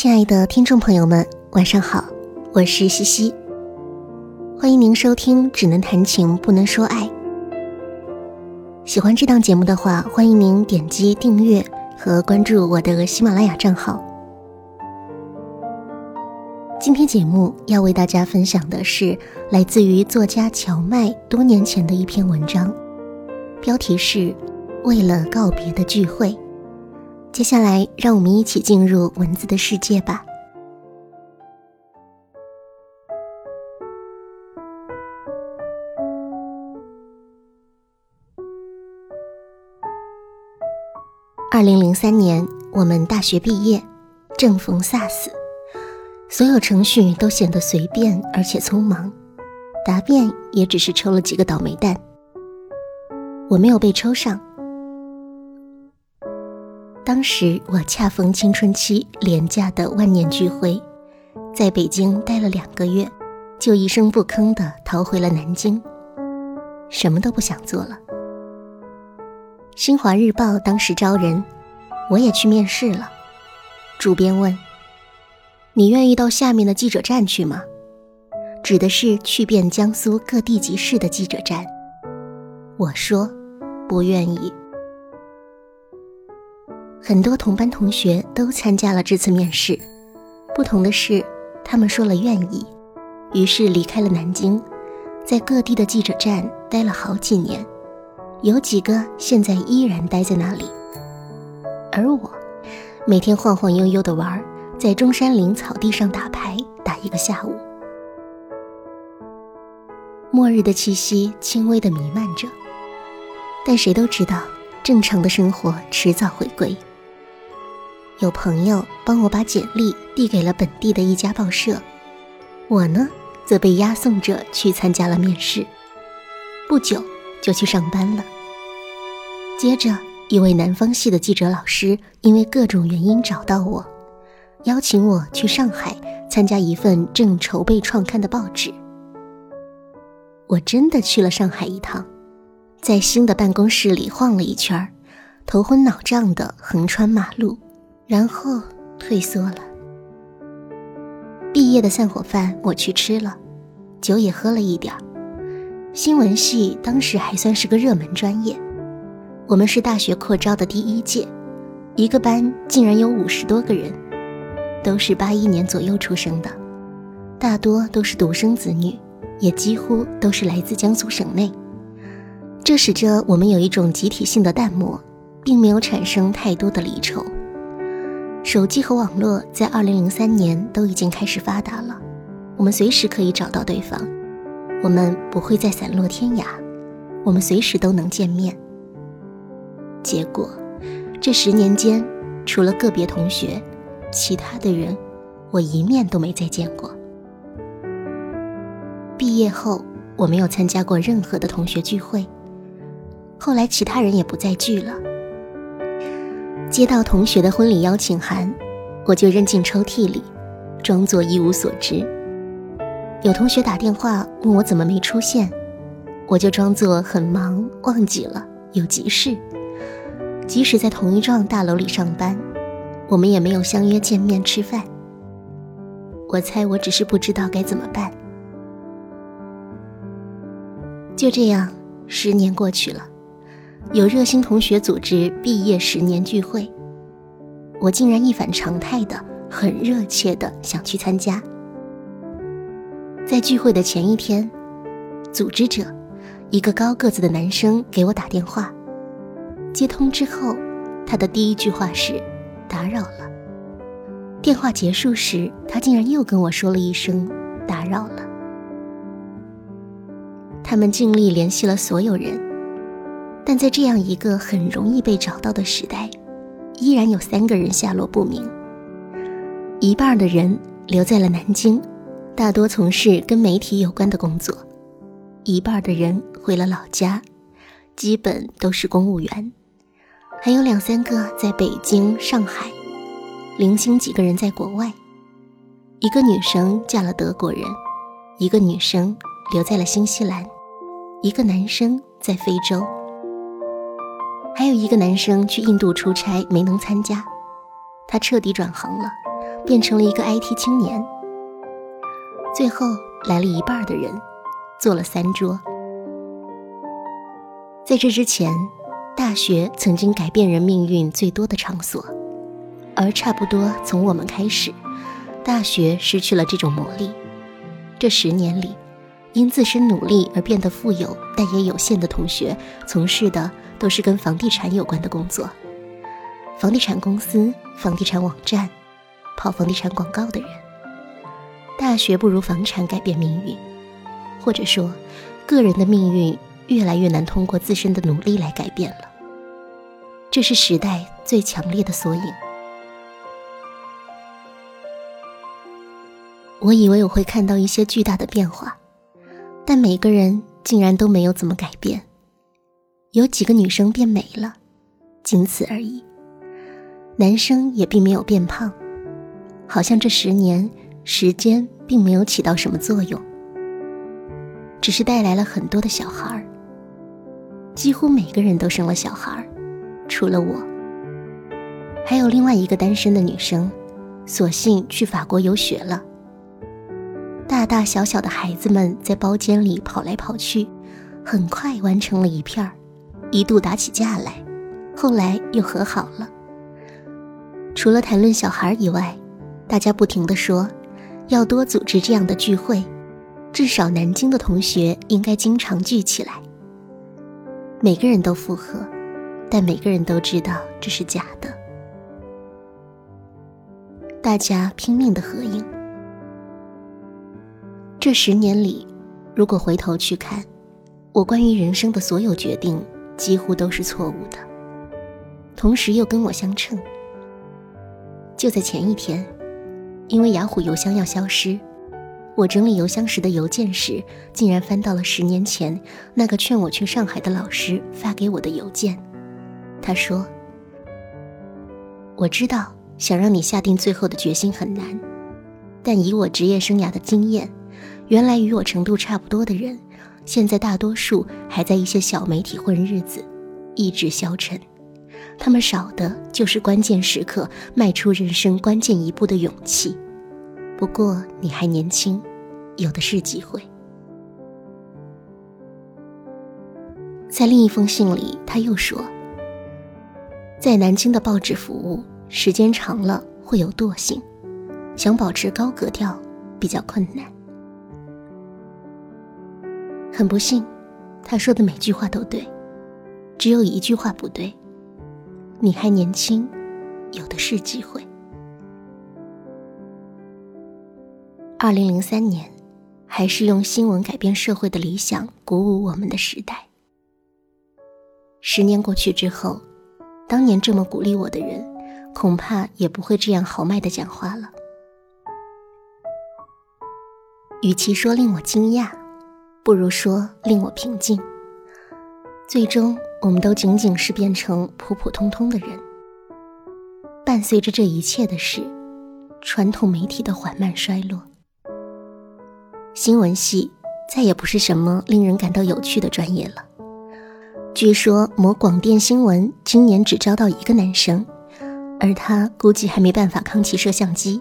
亲爱的听众朋友们，晚上好，我是西西，欢迎您收听《只能谈情不能说爱》。喜欢这档节目的话，欢迎您点击订阅和关注我的喜马拉雅账号。今天节目要为大家分享的是来自于作家荞麦多年前的一篇文章，标题是《为了告别的聚会》。接下来，让我们一起进入文字的世界吧。二零零三年，我们大学毕业，正逢 SARS，所有程序都显得随便而且匆忙，答辩也只是抽了几个倒霉蛋。我没有被抽上。当时我恰逢青春期廉价的万念俱灰，在北京待了两个月，就一声不吭地逃回了南京，什么都不想做了。新华日报当时招人，我也去面试了。主编问：“你愿意到下面的记者站去吗？”指的是去遍江苏各地级市的记者站。我说：“不愿意。”很多同班同学都参加了这次面试，不同的是，他们说了愿意，于是离开了南京，在各地的记者站待了好几年，有几个现在依然待在那里。而我，每天晃晃悠悠的玩，在中山陵草地上打牌打一个下午。末日的气息轻微的弥漫着，但谁都知道，正常的生活迟早回归。有朋友帮我把简历递给了本地的一家报社，我呢则被押送着去参加了面试，不久就去上班了。接着，一位南方系的记者老师因为各种原因找到我，邀请我去上海参加一份正筹备创刊的报纸。我真的去了上海一趟，在新的办公室里晃了一圈，头昏脑胀的横穿马路。然后退缩了。毕业的散伙饭我去吃了，酒也喝了一点。新闻系当时还算是个热门专业，我们是大学扩招的第一届，一个班竟然有五十多个人，都是八一年左右出生的，大多都是独生子女，也几乎都是来自江苏省内。这使得我们有一种集体性的淡漠，并没有产生太多的离愁。手机和网络在二零零三年都已经开始发达了，我们随时可以找到对方，我们不会再散落天涯，我们随时都能见面。结果，这十年间，除了个别同学，其他的人，我一面都没再见过。毕业后，我没有参加过任何的同学聚会，后来其他人也不再聚了。接到同学的婚礼邀请函，我就扔进抽屉里，装作一无所知。有同学打电话问我怎么没出现，我就装作很忙，忘记了有急事。即使在同一幢大楼里上班，我们也没有相约见面吃饭。我猜我只是不知道该怎么办。就这样，十年过去了。有热心同学组织毕业十年聚会，我竟然一反常态的很热切的想去参加。在聚会的前一天，组织者一个高个子的男生给我打电话，接通之后，他的第一句话是“打扰了”。电话结束时，他竟然又跟我说了一声“打扰了”。他们尽力联系了所有人。但在这样一个很容易被找到的时代，依然有三个人下落不明。一半的人留在了南京，大多从事跟媒体有关的工作；一半的人回了老家，基本都是公务员；还有两三个在北京、上海，零星几个人在国外。一个女生嫁了德国人，一个女生留在了新西兰，一个男生在非洲。还有一个男生去印度出差没能参加，他彻底转行了，变成了一个 IT 青年。最后来了一半的人，坐了三桌。在这之前，大学曾经改变人命运最多的场所，而差不多从我们开始，大学失去了这种魔力。这十年里，因自身努力而变得富有但也有限的同学，从事的都是跟房地产有关的工作，房地产公司、房地产网站、跑房地产广告的人。大学不如房产改变命运，或者说，个人的命运越来越难通过自身的努力来改变了。这是时代最强烈的缩影。我以为我会看到一些巨大的变化，但每个人竟然都没有怎么改变。有几个女生变美了，仅此而已。男生也并没有变胖，好像这十年。时间并没有起到什么作用，只是带来了很多的小孩儿。几乎每个人都生了小孩儿，除了我。还有另外一个单身的女生，索性去法国游学了。大大小小的孩子们在包间里跑来跑去，很快完成了一片儿，一度打起架来，后来又和好了。除了谈论小孩以外，大家不停的说。要多组织这样的聚会，至少南京的同学应该经常聚起来。每个人都附和，但每个人都知道这是假的。大家拼命的合影。这十年里，如果回头去看，我关于人生的所有决定几乎都是错误的，同时又跟我相称。就在前一天。因为雅虎邮箱要消失，我整理邮箱时的邮件时，竟然翻到了十年前那个劝我去上海的老师发给我的邮件。他说：“我知道想让你下定最后的决心很难，但以我职业生涯的经验，原来与我程度差不多的人，现在大多数还在一些小媒体混日子，意志消沉。”他们少的就是关键时刻迈出人生关键一步的勇气。不过你还年轻，有的是机会。在另一封信里，他又说，在南京的报纸服务时间长了会有惰性，想保持高格调比较困难。很不幸，他说的每句话都对，只有一句话不对。你还年轻，有的是机会。二零零三年，还是用新闻改变社会的理想鼓舞我们的时代。十年过去之后，当年这么鼓励我的人，恐怕也不会这样豪迈的讲话了。与其说令我惊讶，不如说令我平静。最终。我们都仅仅是变成普普通通的人。伴随着这一切的是，传统媒体的缓慢衰落。新闻系再也不是什么令人感到有趣的专业了。据说某广电新闻今年只招到一个男生，而他估计还没办法扛起摄像机。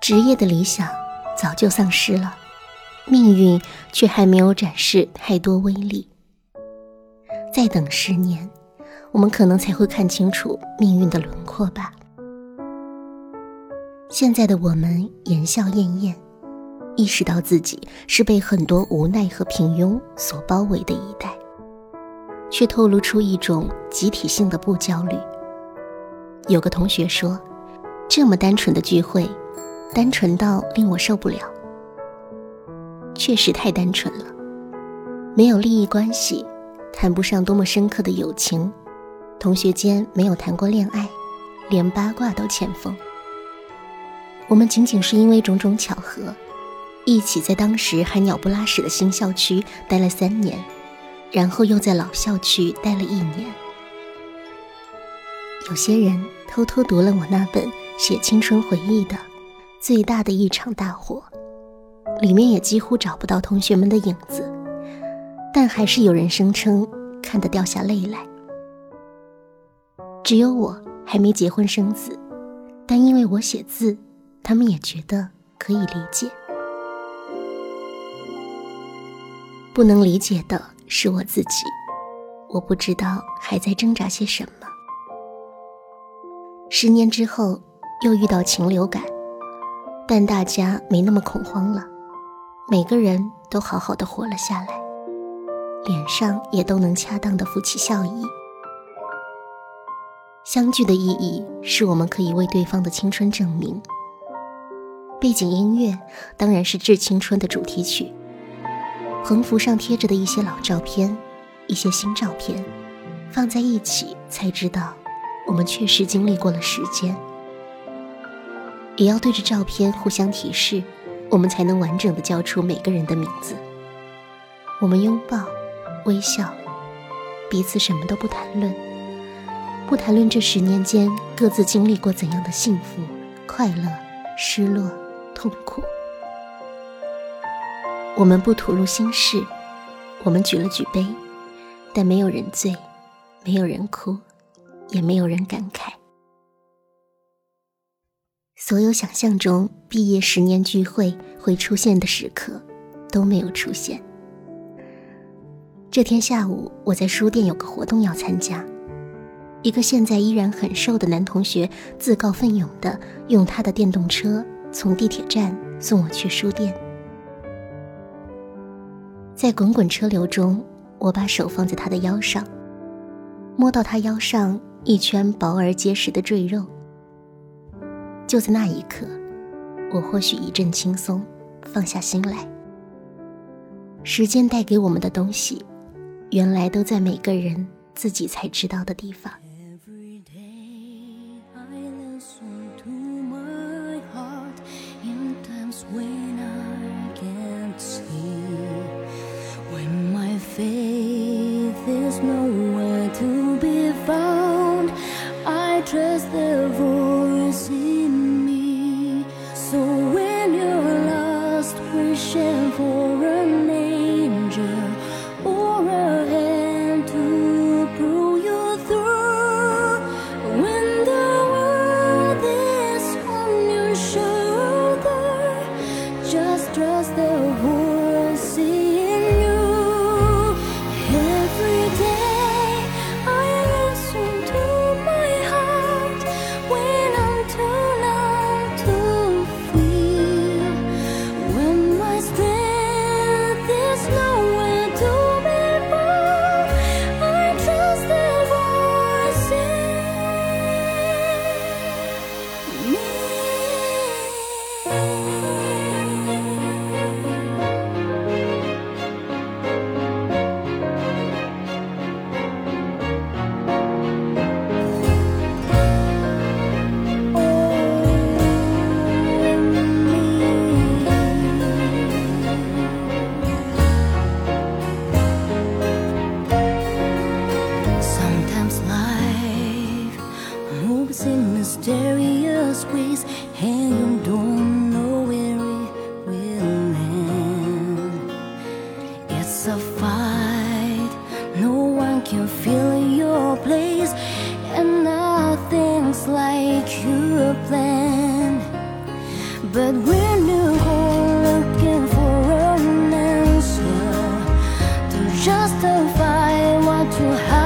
职业的理想早就丧失了，命运却还没有展示太多威力。再等十年，我们可能才会看清楚命运的轮廓吧。现在的我们言笑晏晏，意识到自己是被很多无奈和平庸所包围的一代，却透露出一种集体性的不焦虑。有个同学说：“这么单纯的聚会，单纯到令我受不了。”确实太单纯了，没有利益关系。谈不上多么深刻的友情，同学间没有谈过恋爱，连八卦都欠奉。我们仅仅是因为种种巧合，一起在当时还鸟不拉屎的新校区待了三年，然后又在老校区待了一年。有些人偷偷读了我那本写青春回忆的《最大的一场大火》，里面也几乎找不到同学们的影子。但还是有人声称看得掉下泪来。只有我还没结婚生子，但因为我写字，他们也觉得可以理解。不能理解的是我自己，我不知道还在挣扎些什么。十年之后，又遇到禽流感，但大家没那么恐慌了，每个人都好好的活了下来，脸上也都能恰当的浮起笑意。相聚的意义是我们可以为对方的青春证明。背景音乐当然是《致青春》的主题曲。横幅上贴着的一些老照片，一些新照片，放在一起才知道，我们确实经历过了时间。也要对着照片互相提示，我们才能完整的叫出每个人的名字。我们拥抱，微笑，彼此什么都不谈论，不谈论这十年间各自经历过怎样的幸福、快乐、失落、痛苦。我们不吐露心事，我们举了举杯，但没有人醉，没有人哭，也没有人感慨。所有想象中毕业十年聚会会出现的时刻，都没有出现。这天下午，我在书店有个活动要参加，一个现在依然很瘦的男同学自告奋勇的用他的电动车从地铁站送我去书店。在滚滚车流中，我把手放在他的腰上，摸到他腰上一圈薄而结实的赘肉。就在那一刻，我或许一阵轻松，放下心来。时间带给我们的东西，原来都在每个人自己才知道的地方。Justify what you have